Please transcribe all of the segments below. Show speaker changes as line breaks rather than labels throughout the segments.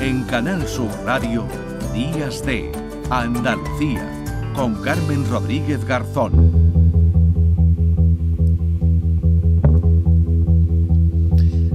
En Canal Sur Radio, Días de Andalucía, con Carmen Rodríguez Garzón.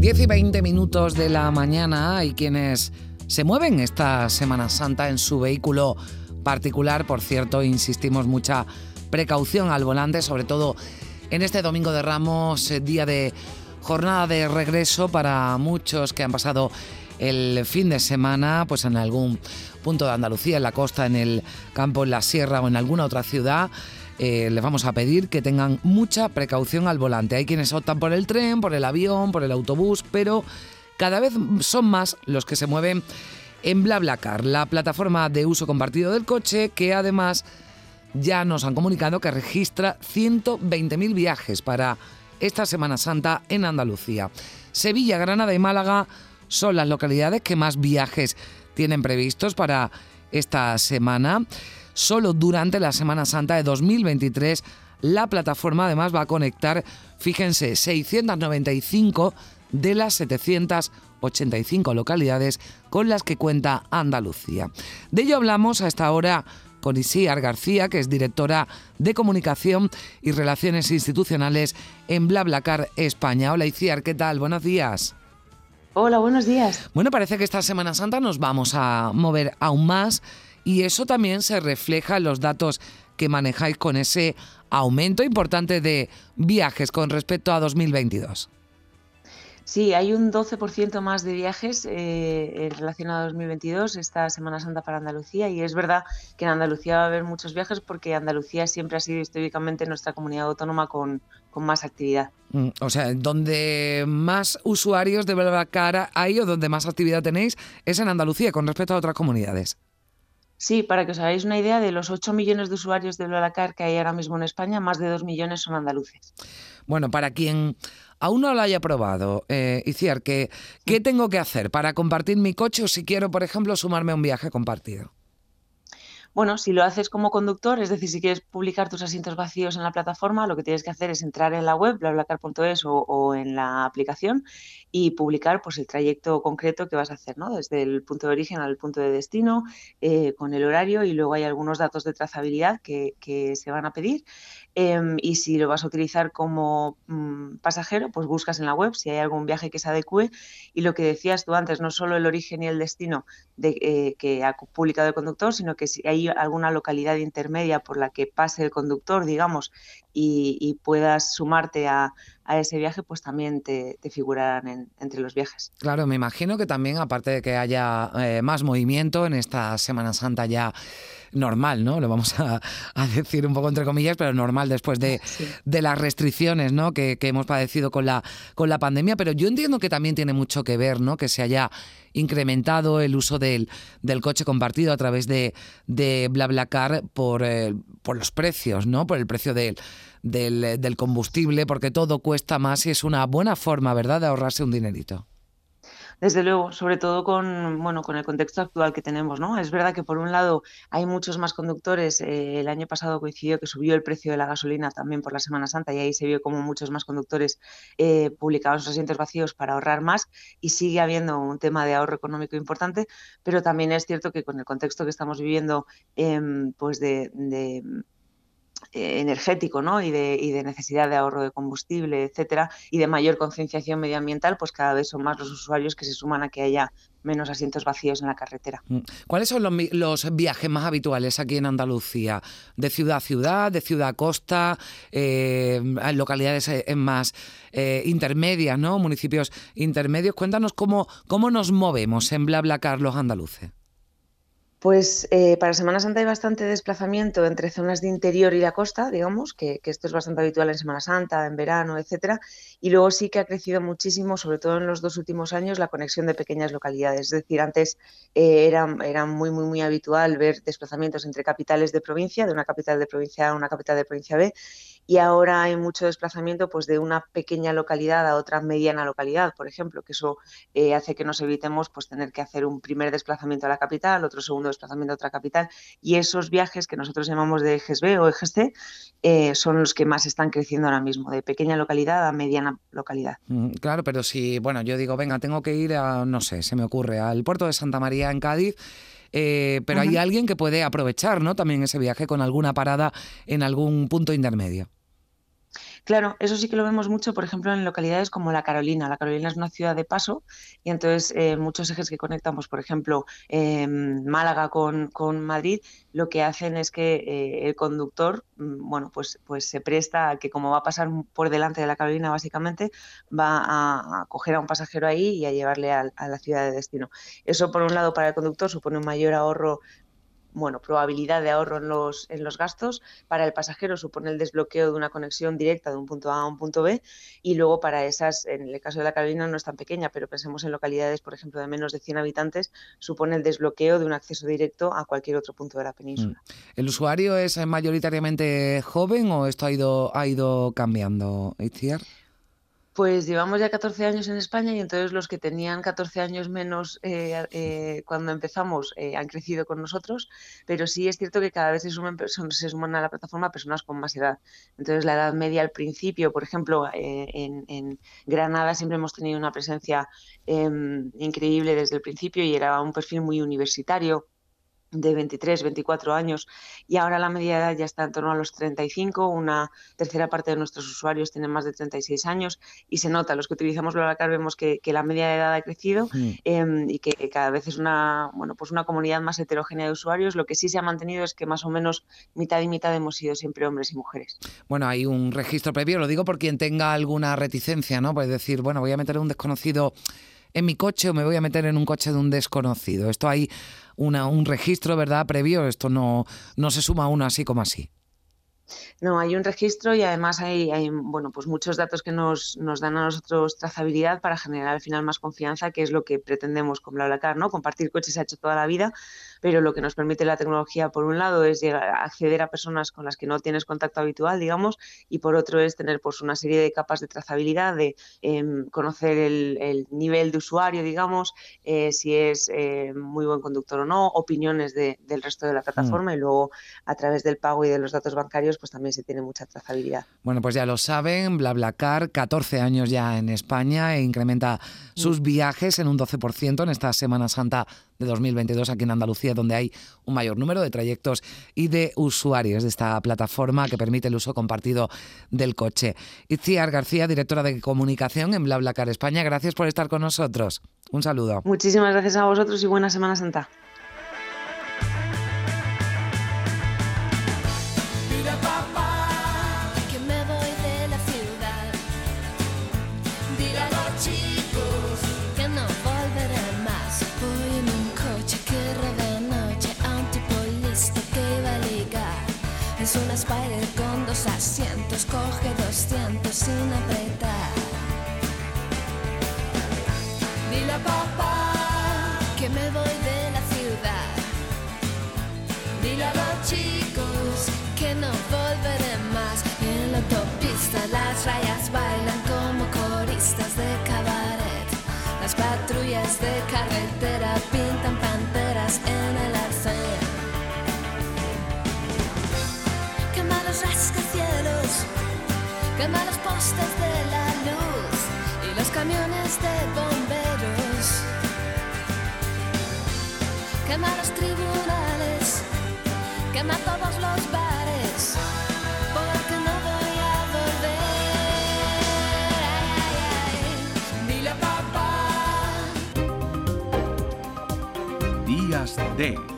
10 y 20 minutos de la mañana hay quienes se mueven esta Semana Santa en su vehículo particular. Por cierto, insistimos mucha precaución al volante, sobre todo en este domingo de Ramos, eh, día de jornada de regreso para muchos que han pasado el fin de semana pues en algún punto de Andalucía, en la costa, en el campo, en la sierra o en alguna otra ciudad. Eh, les vamos a pedir que tengan mucha precaución al volante. Hay quienes optan por el tren, por el avión, por el autobús, pero cada vez son más los que se mueven en BlaBlaCar, la plataforma de uso compartido del coche que además ya nos han comunicado que registra 120.000 viajes para esta Semana Santa en Andalucía. Sevilla, Granada y Málaga son las localidades que más viajes tienen previstos para esta semana. Solo durante la Semana Santa de 2023 la plataforma además va a conectar, fíjense, 695 de las 785 localidades con las que cuenta Andalucía. De ello hablamos a esta hora con Isiar García, que es directora de Comunicación y Relaciones Institucionales en BlaBlaCar España. Hola Isiar, ¿qué tal? Buenos días.
Hola, buenos días.
Bueno, parece que esta Semana Santa nos vamos a mover aún más y eso también se refleja en los datos que manejáis con ese aumento importante de viajes con respecto a 2022.
Sí, hay un 12% más de viajes eh, relacionados a 2022, esta Semana Santa para Andalucía, y es verdad que en Andalucía va a haber muchos viajes porque Andalucía siempre ha sido históricamente nuestra comunidad autónoma con, más actividad.
Mm, o sea, donde más usuarios de cara hay o donde más actividad tenéis es en Andalucía con respecto a otras comunidades.
Sí, para que os hagáis una idea, de los 8 millones de usuarios de BlaBlaCar que hay ahora mismo en España, más de 2 millones son andaluces.
Bueno, para quien aún no lo haya probado, eh, Iciar, ¿qué, ¿qué tengo que hacer para compartir mi coche o si quiero, por ejemplo, sumarme a un viaje compartido?
Bueno, si lo haces como conductor, es decir, si quieres publicar tus asientos vacíos en la plataforma, lo que tienes que hacer es entrar en la web, blablacar.es o, o, en la aplicación y publicar pues, el trayecto concreto que vas a hacer, ¿no? Desde el punto de origen al punto de destino, eh, con el horario y luego hay algunos datos de trazabilidad que, se van a pedir. Em, y si lo vas a utilizar como mm, pasajero, pues buscas en la web si hay algún viaje que se adecue. Y lo que decías tú antes, no solo el origen y el destino de, eh, que ha publicado el conductor, sino que si hay alguna localidad intermedia por la que pase el conductor, digamos, y, puedas sumarte a, ese viaje, pues también te, figurarán entre los viajes.
Claro, me imagino que también, aparte de que haya eh, más movimiento en esta Semana Santa ya normal, ¿no? Lo vamos a, decir un poco entre comillas, pero normal después de, las restricciones ¿no? que, hemos padecido con la, con la pandemia. Pero yo entiendo que también tiene mucho que ver, ¿no? Que se haya incrementado el uso del, del coche compartido a través de, de BlaBlaCar por, eh, por los precios, ¿no? Por el precio del, del, del combustible, porque todo cuesta más y es una buena forma, ¿verdad?, de ahorrarse un dinerito.
Desde luego, sobre todo con, bueno, con el contexto actual que tenemos, ¿no? Es verdad que por un lado hay muchos más conductores. Eh, el año pasado coincidió que subió el precio de la gasolina también por la Semana Santa y ahí se vio como muchos más conductores eh, publicaban sus asientos vacíos para ahorrar más y sigue habiendo un tema de ahorro económico importante, pero también es cierto que con el contexto que estamos viviendo, em, pues de eh, energético ¿no? y, de, y de necesidad de ahorro de combustible, etcétera, y de mayor concienciación medioambiental, pues cada vez son más los usuarios que se suman a que haya menos asientos vacíos en la carretera. Mm.
¿Cuáles son los, viajes más habituales aquí en Andalucía? ¿De ciudad a ciudad, de ciudad a costa, eh, localidades eh, más intermedias, ¿no? municipios intermedios? Cuéntanos cómo, cómo nos movemos en BlaBlaCar los andaluces.
Pues eh, para Semana Santa hay bastante desplazamiento entre zonas de interior y la costa, digamos, que, esto es bastante habitual en Semana Santa, en verano, etcétera. Y luego sí que ha crecido muchísimo, sobre todo en los dos últimos años, la conexión de pequeñas localidades. Es decir, antes eh, era, muy, muy, muy habitual ver desplazamientos entre capitales de provincia, de una capital de provincia A a una capital de provincia B, y ahora hay mucho desplazamiento pues de una pequeña localidad a otra mediana localidad, por ejemplo, que eso eh, hace que nos evitemos pues tener que hacer un primer desplazamiento a la capital, otro segundo desplazamiento a otra capital y esos viajes que nosotros llamamos de ejes B o ejes C eh, son los que más están creciendo ahora mismo, de pequeña localidad a mediana localidad.
Mm, claro, pero si, bueno, yo digo, venga, tengo que ir a, no sé, se me ocurre, al puerto de Santa María en Cádiz. Eh, pero hay alguien que puede aprovechar ¿no? también ese viaje con alguna parada en algún punto intermedio.
Claro, eso sí que lo vemos mucho, por ejemplo, en localidades como La Carolina. La Carolina es una ciudad de paso y entonces eh, muchos ejes que conectan, pues, por ejemplo, em, Málaga con, Madrid, lo que hacen es que eh, el conductor, mm, bueno, pues, pues se presta a que como va a pasar por delante de La Carolina, básicamente, va a, coger a un pasajero ahí y a llevarle a, a la ciudad de destino. Eso, por un lado, para el conductor supone un mayor ahorro bueno, probabilidad de ahorro en los, en los gastos. Para el pasajero supone el desbloqueo de una conexión directa de un punto A a un punto B y luego para esas, en el caso de la Carolina no es tan pequeña, pero pensemos en localidades, por ejemplo, de menos de 100 habitantes, supone el desbloqueo de un acceso directo a cualquier otro punto de la península. Mm.
¿El usuario es mayoritariamente joven o esto ha ido, ha ido cambiando, Itziar?
Pues llevamos ya 14 años en España y entonces los que tenían 14 años menos eh, eh, cuando empezamos eh, han crecido con nosotros, pero sí es cierto que cada vez se suman, se suman a la plataforma personas con más edad. Entonces la edad media al principio, por ejemplo, en, en, Granada siempre hemos tenido una presencia em, increíble desde el principio y era un perfil muy universitario de 23, 24 años y ahora la media edad ya está en torno a los 35, una tercera parte de nuestros usuarios tienen más de 36 años y se nota, los que utilizamos BlaBlaCar vemos que, la media de edad ha crecido em, y que cada vez es una, bueno, pues una comunidad más heterogénea de usuarios, lo que sí se ha mantenido es que más o menos mitad y mitad hemos sido siempre hombres y mujeres.
Bueno, hay un registro previo, lo digo por quien tenga alguna reticencia, ¿no? Puede decir, bueno, voy a meter a un desconocido en mi coche o me voy a meter en un coche de un desconocido. Esto hay una, un registro, ¿verdad? Previo, esto no, no se suma uno así como así.
No, hay un registro y además hay, hay, bueno, pues muchos datos que nos, nos, dan a nosotros trazabilidad para generar al final más confianza, que es lo que pretendemos con BlaBlaCar, ¿no? Compartir coches se ha hecho toda la vida, pero lo que nos permite la tecnología, por un lado, es llegar a acceder a personas con las que no tienes contacto habitual, digamos, y por otro es tener pues una serie de capas de trazabilidad, de em, conocer el, nivel de usuario, digamos, eh, si es eh, muy buen conductor o no, opiniones del resto de la mm. plataforma y luego a través del pago y de los datos bancarios, pues también se tiene mucha trazabilidad.
Bueno, pues ya lo saben, BlaBlaCar, 14 años ya en España e incrementa sus mm. viajes en un 12% en esta Semana Santa de 2022 aquí en Andalucía, donde hay un mayor número de trayectos y de usuarios de esta plataforma que permite el uso compartido del coche. Itziar García, directora de comunicación en BlaBlaCar España, gracias por estar con nosotros. Un saludo.
Muchísimas gracias a vosotros y buena Semana Santa.
Asientos, coge 200 sin apretar. Dile a papá que me voy de la ciudad. Dile a los chicos que no volveré más. en la autopista las rayas bailan como coristas de cabaret. Las patrullas de carretera Los quema los postes de la luz y los camiones de bomberos. Quema los tribunales, quema todos los bares, porque no voy a volver. Dile papá.
Días de